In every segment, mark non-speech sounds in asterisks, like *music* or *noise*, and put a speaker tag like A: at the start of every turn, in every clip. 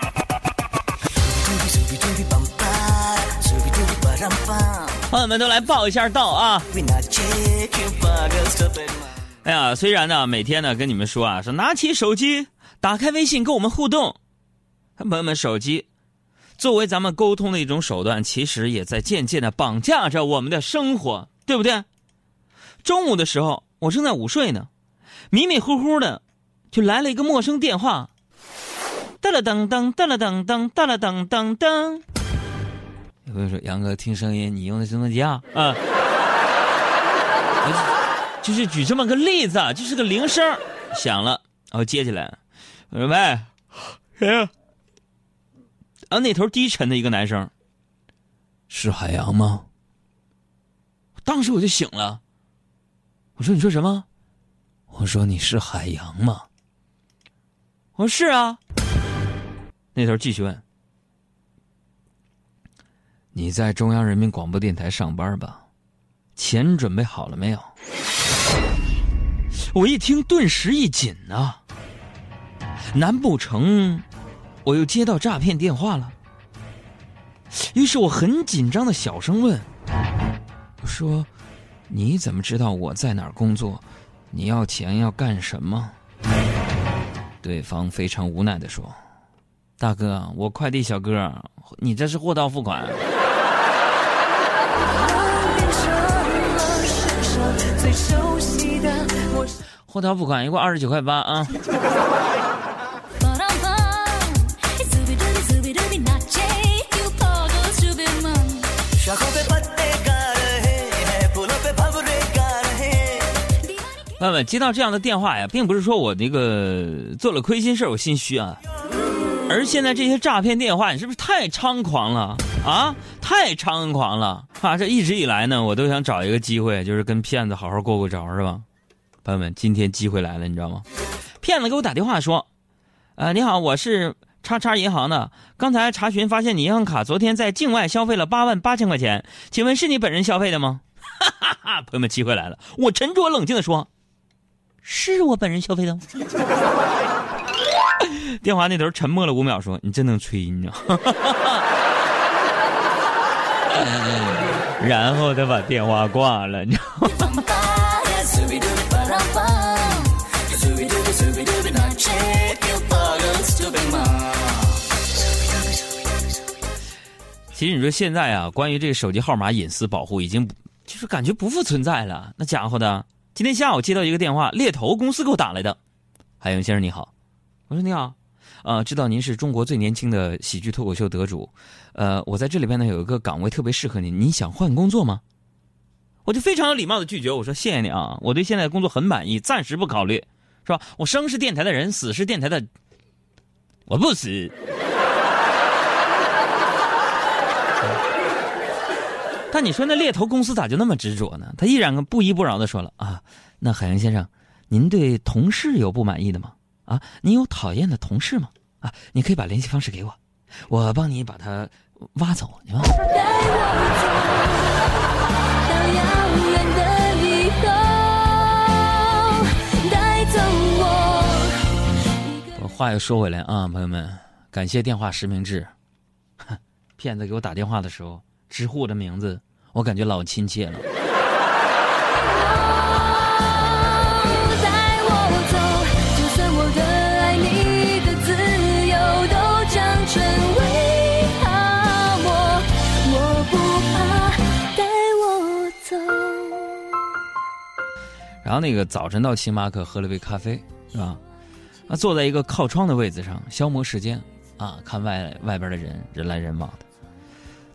A: *laughs* 朋友们都来报一下到啊！哎呀，虽然呢，每天呢跟你们说啊，说拿起手机，打开微信跟我们互动。朋友们，手机作为咱们沟通的一种手段，其实也在渐渐的绑架着我们的生活，对不对？中午的时候，我正在午睡呢，迷迷糊糊的就来了一个陌生电话，噔噔噔了噔噔噔了当当当。有朋友说：“杨哥，听声音你用的是诺基亚啊？”就是举这么个例子，就是个铃声响了，然后接起来，我说：“喂，谁呀？”啊，那头低沉的一个男生，是海洋吗？当时我就醒了，我说：“你说什么？”我说：“你是海洋吗？”我说：“是啊。”那头继续问。你在中央人民广播电台上班吧？钱准备好了没有？我一听，顿时一紧呐。难不成我又接到诈骗电话了？于是我很紧张的小声问：“我说，你怎么知道我在哪儿工作？你要钱要干什么？”对方非常无奈的说：“大哥，我快递小哥，你这是货到付款。”货到付款，一共二十九块八啊！朋友们，接到这样的电话呀，并不是说我那个做了亏心事我心虚啊，而现在这些诈骗电话，你是不是太猖狂了啊？太猖狂了啊！这一直以来呢，我都想找一个机会，就是跟骗子好好过过招，是吧？朋友们，今天机会来了，你知道吗？骗子给我打电话说：“呃，你好，我是叉叉银行的，刚才查询发现你银行卡昨天在境外消费了八万八千块钱，请问是你本人消费的吗？”哈哈哈！朋友们，机会来了，我沉着冷静的说：“是我本人消费的。”电话那头沉默了五秒，说：“你真能吹呢。*laughs* ”然后他把电话挂了，你知道？其实你说现在啊，关于这个手机号码隐私保护，已经就是感觉不复存在了。那家伙的，今天下午接到一个电话，猎头公司给我打来的。海英先生你好，我说你好，啊，知道您是中国最年轻的喜剧脱口秀得主，呃，我在这里边呢有一个岗位特别适合您，你想换工作吗？我就非常有礼貌的拒绝，我说谢谢你啊，我对现在的工作很满意，暂时不考虑，是吧？我生是电台的人，死是电台的，我不死。但你说那猎头公司咋就那么执着呢？他依然不依不饶的说了啊，那海洋先生，您对同事有不满意的吗？啊，你有讨厌的同事吗？啊，你可以把联系方式给我，我帮你把他挖走，行吗？我话又说回来啊，朋友们，感谢电话实名制，骗子给我打电话的时候。直呼我的名字，我感觉老亲切了。*laughs* 然后那个早晨到星巴克喝了杯咖啡，是吧？啊，坐在一个靠窗的位子上消磨时间，啊，看外外边的人人来人往的。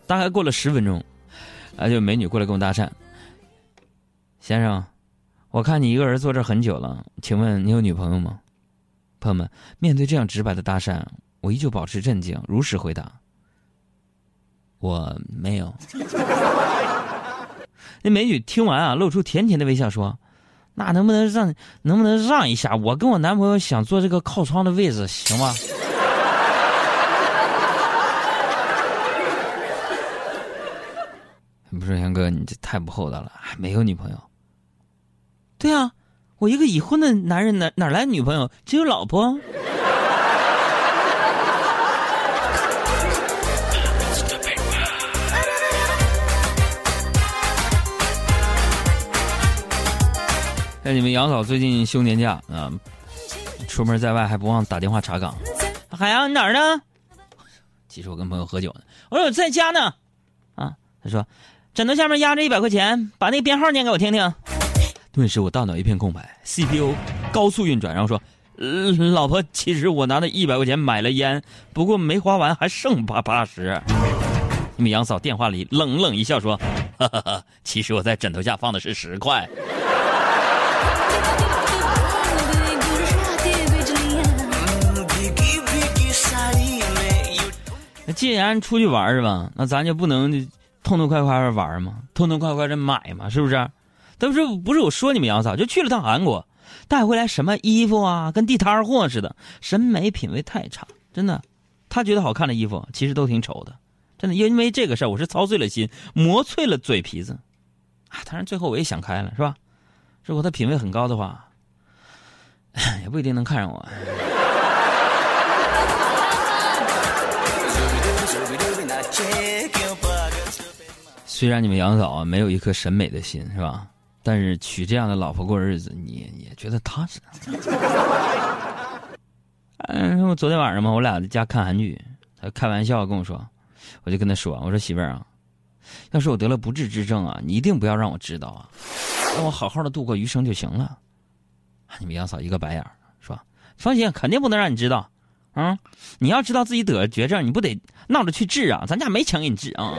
A: 大概过了十分钟，啊，就美女过来跟我搭讪。先生，我看你一个人坐这很久了，请问你有女朋友吗？朋友们，面对这样直白的搭讪，我依旧保持镇静，如实回答：我没有。*laughs* 那美女听完啊，露出甜甜的微笑，说：“那能不能让能不能让一下？我跟我男朋友想坐这个靠窗的位置，行吗？” *laughs* 不是杨哥，你这太不厚道了，还没有女朋友。对啊，我一个已婚的男人，哪哪来女朋友？只有老婆。那你们杨嫂最近休年假啊，出门在外还不忘打电话查岗。海洋，你哪儿呢？其实我跟朋友喝酒呢。我说我在家呢。啊，他说，枕头下面压着一百块钱，把那个编号念给我听听。顿时我大脑一片空白，CPU 高速运转，然后说。呃，老婆，其实我拿那一百块钱买了烟，不过没花完，还剩八八十。你们杨嫂电话里冷冷一笑说：“ *laughs* 哈哈哈，其实我在枕头下放的是十块。”既然出去玩是吧？那咱就不能痛痛快快玩吗？痛痛快快的买嘛，是不是？都是不是我说你们杨嫂，就去了趟韩国。带回来什么衣服啊？跟地摊货似的，审美品味太差，真的。他觉得好看的衣服，其实都挺丑的，真的。因为这个事儿，我是操碎了心，磨碎了嘴皮子。啊，当然最后我也想开了，是吧？如果他品味很高的话，*sighs* 也不一定能看上我。虽然你们杨嫂啊，没有一颗审美的心，是吧？但是娶这样的老婆过日子，你也觉得踏实。嗯，*laughs* 我昨天晚上嘛，我俩在家看韩剧，他开玩笑跟我说，我就跟他说：“我说媳妇儿啊，要是我得了不治之症啊，你一定不要让我知道啊，让我好好的度过余生就行了。”你们杨嫂一个白眼儿说：“放心，肯定不能让你知道。啊，你要知道自己得了绝症，你不得闹着去治啊？咱家没钱给你治啊。”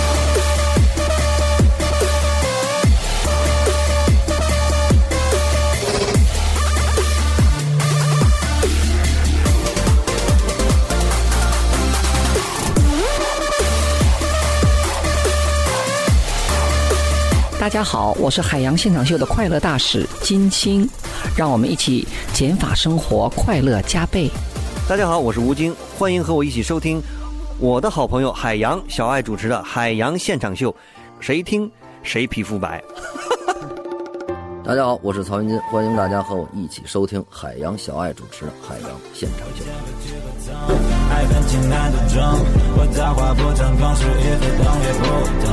B: 大家好，我是海洋现场秀的快乐大使金青，让我们一起减法生活，快乐加倍。
C: 大家好，我是吴京，欢迎和我一起收听我的好朋友海洋小爱主持的海洋现场秀，谁听谁皮肤白。
D: 大家好，我是曹云金，欢迎大家和我一起收听海洋小爱主持的海洋现场秀。爱很简单的装，我大话不张狂，是越懂越不懂。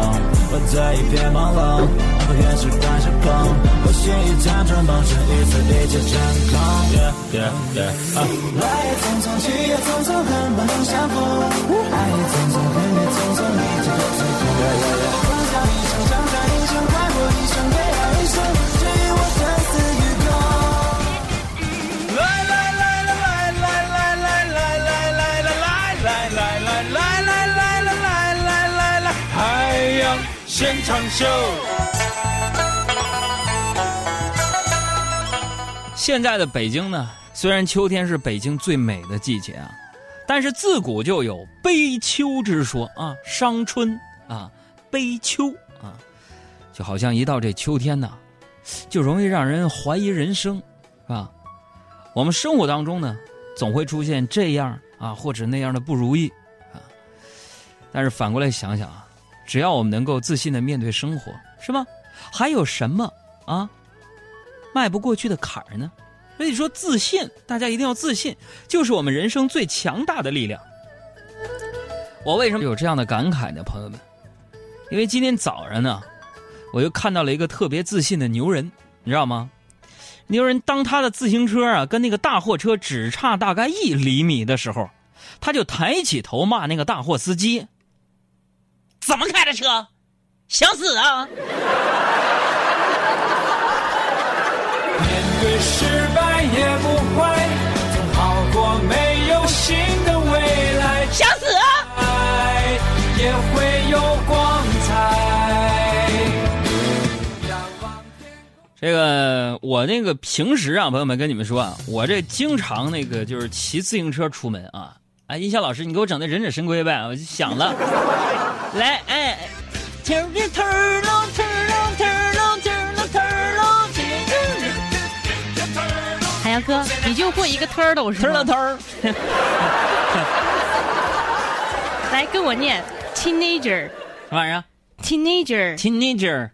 D: 我在一片朦胧，和原始开始碰，我心一场春梦，是一次一切真空。来也匆匆，去也匆匆，恨不能相逢。爱也匆匆，恨也匆匆，一切都随风。放现场秀。
A: 现在的北京呢，虽然秋天是北京最美的季节啊，但是自古就有悲秋之说啊，伤春啊，悲秋啊，就好像一到这秋天呢，就容易让人怀疑人生，是吧？我们生活当中呢，总会出现这样啊或者那样的不如意啊，但是反过来想想啊。只要我们能够自信的面对生活，是吗？还有什么啊迈不过去的坎儿呢？所以说，自信，大家一定要自信，就是我们人生最强大的力量。我为什么有这样的感慨呢，朋友们？因为今天早上呢，我又看到了一个特别自信的牛人，你知道吗？牛人当他的自行车啊跟那个大货车只差大概一厘米的时候，他就抬起头骂那个大货司机。怎么开的车？想死啊！
E: 面对失败也不坏，总好过没有新的未来。
A: 想死啊！
E: 也会有光彩。
A: 这个我那个平时啊，朋友们跟你们说啊，我这经常那个就是骑自行车出门啊。哎，音效老师，你给我整的忍者神龟呗，我就想了。来，哎，turn turn turn turn turn turn
F: turn。海洋哥，你就会一个 turtle 是
A: 吗？turtle。
F: 来，跟我念 teenager。
A: 什么玩意儿
F: ？teenager。
A: teenager。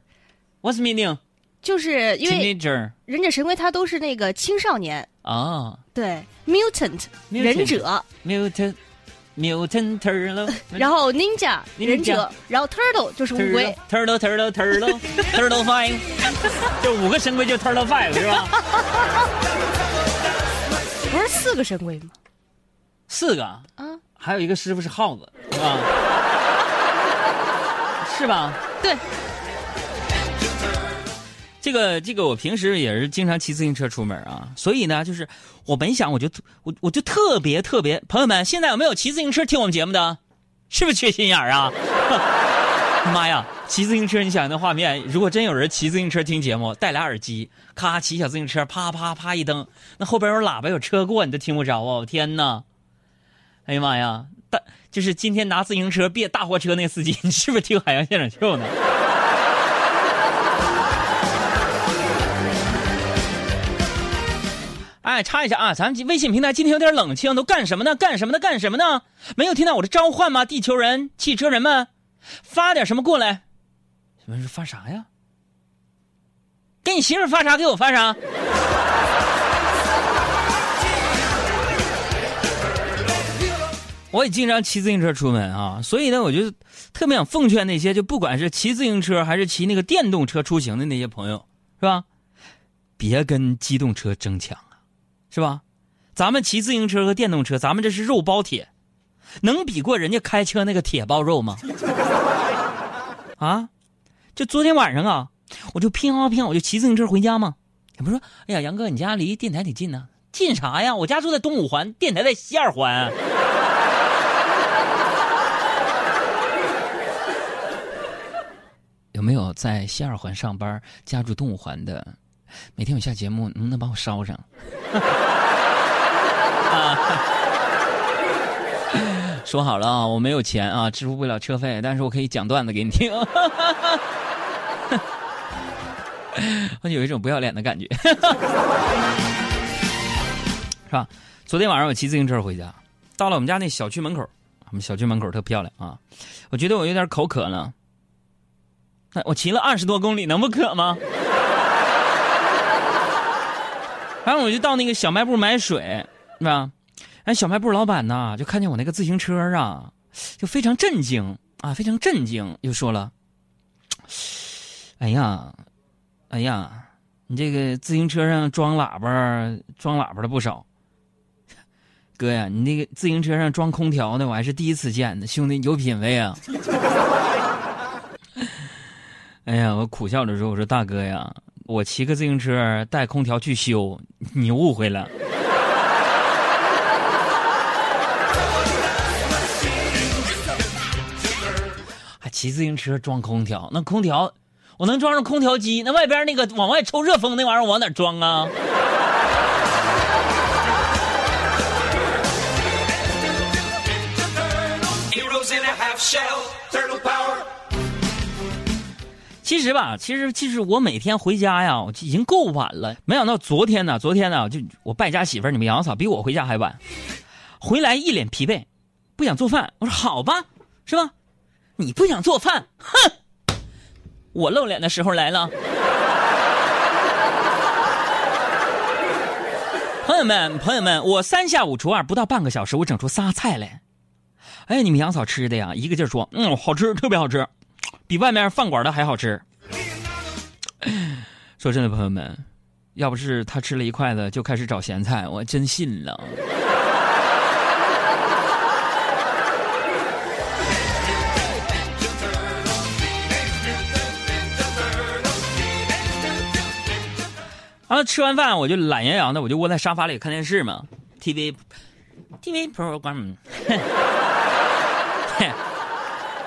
A: What's meaning？
F: 就是因为
A: teenager
F: 忍者神龟它都是那个青少年，
A: 啊
F: 对，mutant 忍者
A: ，，mutant mutant turtle，
F: 然后
A: ninja
F: 忍者，然后 turtle 就是乌龟
A: ，turtle turtle turtle turtle five，就五个神龟就 turtle five 是吧？
F: 不是四个神龟吗？
A: 四个，
F: 啊，
A: 还有一个师傅是耗子，是吧？是吧？
F: 对，
A: 这个这个，我平时也是经常骑自行车出门啊，所以呢，就是我本想我就我我就特别特别，朋友们，现在有没有骑自行车听我们节目的？是不是缺心眼儿啊？*laughs* 妈呀，骑自行车，你想那画面，如果真有人骑自行车听节目，戴俩耳机，咔骑小自行车，啪啪啪一蹬，那后边有喇叭有车过，你都听不着啊！我天哪！哎呀妈呀，大就是今天拿自行车别大货车那司机，你是不是听海洋现场秀呢？哎，插一下啊，咱微信平台今天有点冷清，都干什么呢？干什么呢？干什么呢？没有听到我的召唤吗？地球人、汽车人们，发点什么过来？你们是发啥呀？给你媳妇发啥？给我发啥？我也经常骑自行车出门啊，所以呢，我就特别想奉劝那些就不管是骑自行车还是骑那个电动车出行的那些朋友，是吧？别跟机动车争抢，是吧？咱们骑自行车和电动车，咱们这是肉包铁，能比过人家开车那个铁包肉吗？*laughs* 啊，就昨天晚上啊，我就拼啊拼，我就骑自行车回家嘛。也不是说，哎呀，杨哥，你家离电台挺近呢、近啥呀？我家住在东五环，电台在西二环。*laughs* 有没有在西二环上班、家住东五环的？每天我下节目，能不能帮我捎上？*laughs* *laughs* 说好了啊，我没有钱啊，支付不了车费，但是我可以讲段子给你听。我 *laughs* 有一种不要脸的感觉，*laughs* 是吧？昨天晚上我骑自行车回家，到了我们家那小区门口，我们小区门口特漂亮啊，我觉得我有点口渴了。我骑了二十多公里，能不渴吗？然后我就到那个小卖部买水，是吧？哎，小卖部老板呐，就看见我那个自行车啊，就非常震惊啊，非常震惊，又说了：“哎呀，哎呀，你这个自行车上装喇叭，装喇叭的不少。哥呀，你那个自行车上装空调的，我还是第一次见呢，兄弟有品位啊！” *laughs* 哎呀，我苦笑着说：“我说大哥呀，我骑个自行车带空调去修，你误会了。”骑自行车装空调？那空调我能装上空调机？那外边那个往外抽热风那玩意儿，往哪装啊？其实吧，其实其实我每天回家呀，我已经够晚了。没想到昨天呢，昨天呢，就我败家媳妇儿，你们杨嫂比我回家还晚，回来一脸疲惫，不想做饭。我说好吧，是吧？你不想做饭，哼！我露脸的时候来了。朋友们，朋友们，我三下五除二，不到半个小时，我整出仨菜来。哎，你们杨嫂吃的呀，一个劲儿说，嗯，好吃，特别好吃。比外面饭馆的还好吃。说真的，朋友们，要不是他吃了一筷子就开始找咸菜，我真信了。然后，吃完饭我就懒洋洋的，我就窝在沙发里看电视嘛，TV TV program。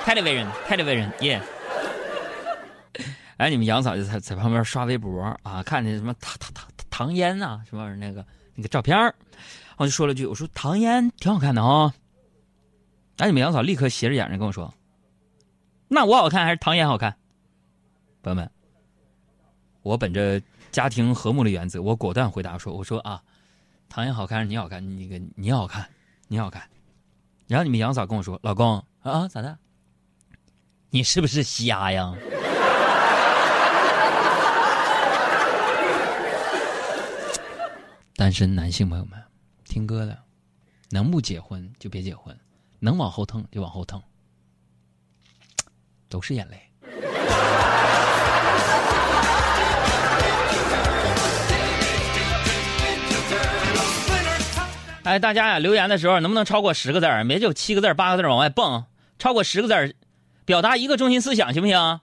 A: television television yeah。哎，你们杨嫂就在在旁边刷微博啊，看见什么唐唐唐唐嫣啊，什么玩意儿那个那个照片儿我就说了句，我说唐嫣挺好看的啊、哎，你们杨嫂立刻斜着眼睛跟我说，那我好看还是唐嫣好看？朋友们，我本着家庭和睦的原则我果断回答说我说啊唐嫣好看你好看你个你好看你好看。然后你们杨嫂跟我说老公啊咋的？你是不是瞎呀？*laughs* 单身男性朋友们听哥的能不结婚就别结婚能往后腾就往后腾都是眼泪。哎，大家呀，留言的时候能不能超过十个字儿？别就七个字儿、八个字儿往外蹦，超过十个字儿，表达一个中心思想，行不行？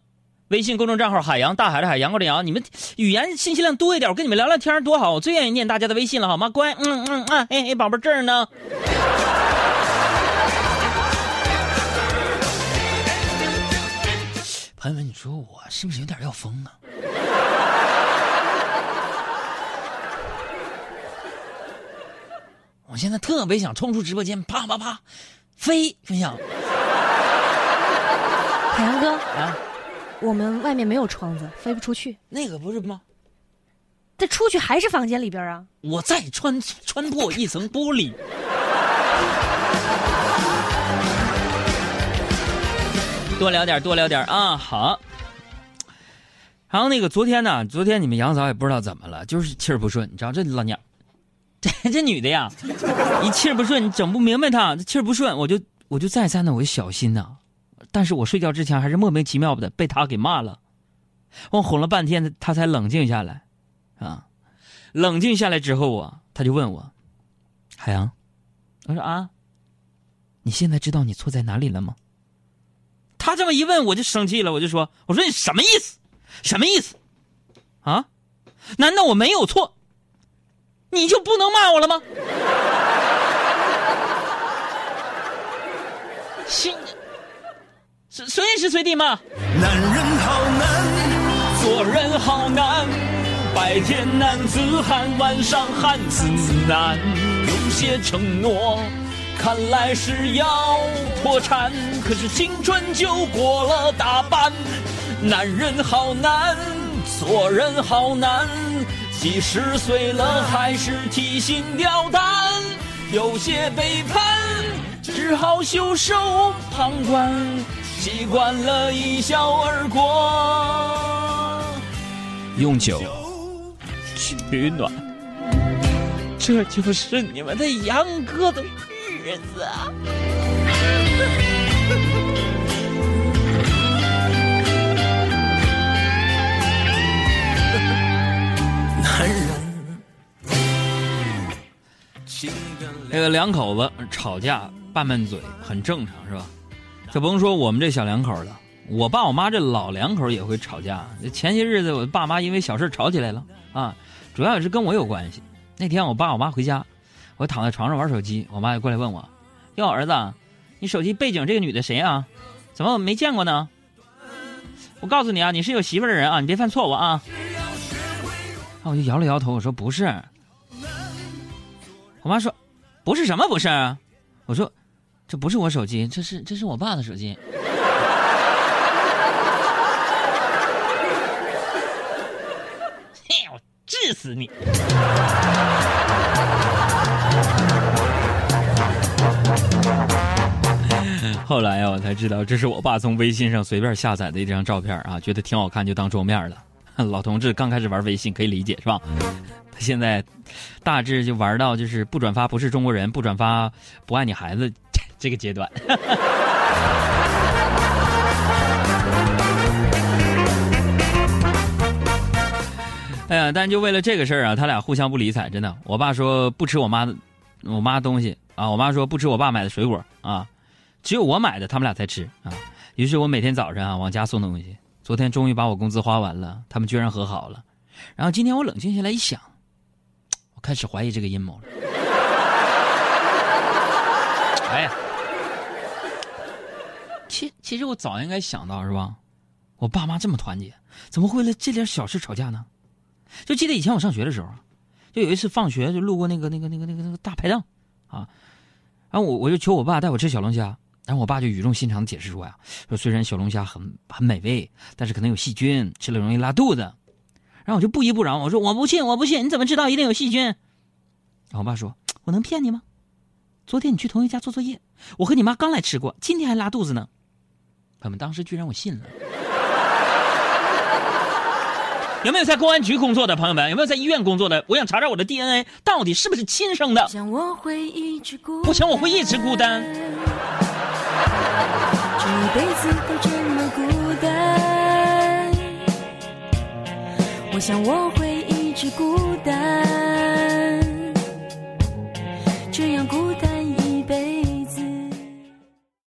A: 微信公众账号“海洋大海的海洋高林阳”，你们语言信息量多一点，我跟你们聊聊天多好。我最愿意念大家的微信了，好吗？乖，嗯嗯啊，哎哎，宝贝儿这儿呢。朋友们，你说我是不是有点要疯啊？我现在特别想冲出直播间，啪啪啪，飞飞想
F: 海洋哥，
A: 啊，
F: 我们外面没有窗子，飞不出去。
A: 那个不是吗？
F: 这出去还是房间里边啊？
A: 我再穿穿破一层玻璃。*laughs* 多聊点，多聊点啊！好。然后那个昨天呢，昨天你们杨嫂也不知道怎么了，就是气儿不顺。你知道这老娘，这 *laughs* 这女的呀，一气儿不顺，你整不明白她，这气儿不顺，我就我就再三的我就小心呐。但是我睡觉之前还是莫名其妙的被她给骂了，我哄了半天，她才冷静下来，啊，冷静下来之后啊，她就问我，海洋，我说啊，你现在知道你错在哪里了吗？他这么一问，我就生气了，我就说：“我说你什么意思？什么意思？啊？难道我没有错？你就不能骂我了吗？”心，随随时随地骂。
E: 男人好难，
A: 做人好难，
E: 白天男子汉，晚上汉子难。有些承诺，看来是要破产，可是青春就过了大半。男人好难，做人好难，几十岁了还是提心吊胆。有些背叛，只好袖手旁观，习惯了一笑而过。
A: 用酒取暖，这就是你们的杨哥的日子这个两口子吵架拌拌嘴很正常，是吧？就甭说我们这小两口了，我爸我妈这老两口也会吵架。前些日子我爸妈因为小事吵起来了啊，主要也是跟我有关系。那天我爸我妈回家，我躺在床上玩手机，我妈就过来问我：“哟，儿子，你手机背景这个女的谁啊？怎么我没见过呢？”我告诉你啊，你是有媳妇的人啊，你别犯错误啊。然 *laughs* 后我就摇了摇头，我说不是。我妈说：“不是什么不是？”我说：“这不是我手机，这是这是我爸的手机。*laughs* ”嘿，我治死你！*laughs* 后来呀，我才知道这是我爸从微信上随便下载的一张照片啊，觉得挺好看就当桌面了。*laughs* 老同志刚开始玩微信可以理解是吧？他现在大致就玩到就是不转发不是中国人，不转发不爱你孩子 *laughs* 这个阶段。*laughs* 哎呀，但就为了这个事儿啊，他俩互相不理睬，真的。我爸说不吃我妈的我妈东西啊，我妈说不吃我爸买的水果啊，只有我买的他们俩才吃啊。于是我每天早上啊往家送东西。昨天终于把我工资花完了，他们居然和好了。然后今天我冷静下来一想，我开始怀疑这个阴谋了。*laughs* 哎呀，其其实我早应该想到是吧？我爸妈这么团结，怎么会为了这点小事吵架呢？就记得以前我上学的时候，就有一次放学就路过那个那个那个那个那个大排档，啊，然后我我就求我爸带我吃小龙虾。然后我爸就语重心长的解释说呀，说虽然小龙虾很很美味，但是可能有细菌，吃了容易拉肚子。然后我就不依不饶，我说我不信，我不信，你怎么知道一定有细菌？然后我爸说，我能骗你吗？昨天你去同学家做作业，我和你妈刚来吃过，今天还拉肚子呢。朋友们，当时居然我信了。有没有在公安局工作的朋友们？有没有在医院工作的？我想查查我的 DNA 到底是不是亲生的。
G: 我想我会一直孤，
A: 不想我会一直孤单。
G: 一辈子都这么孤单，我想我会一直孤单。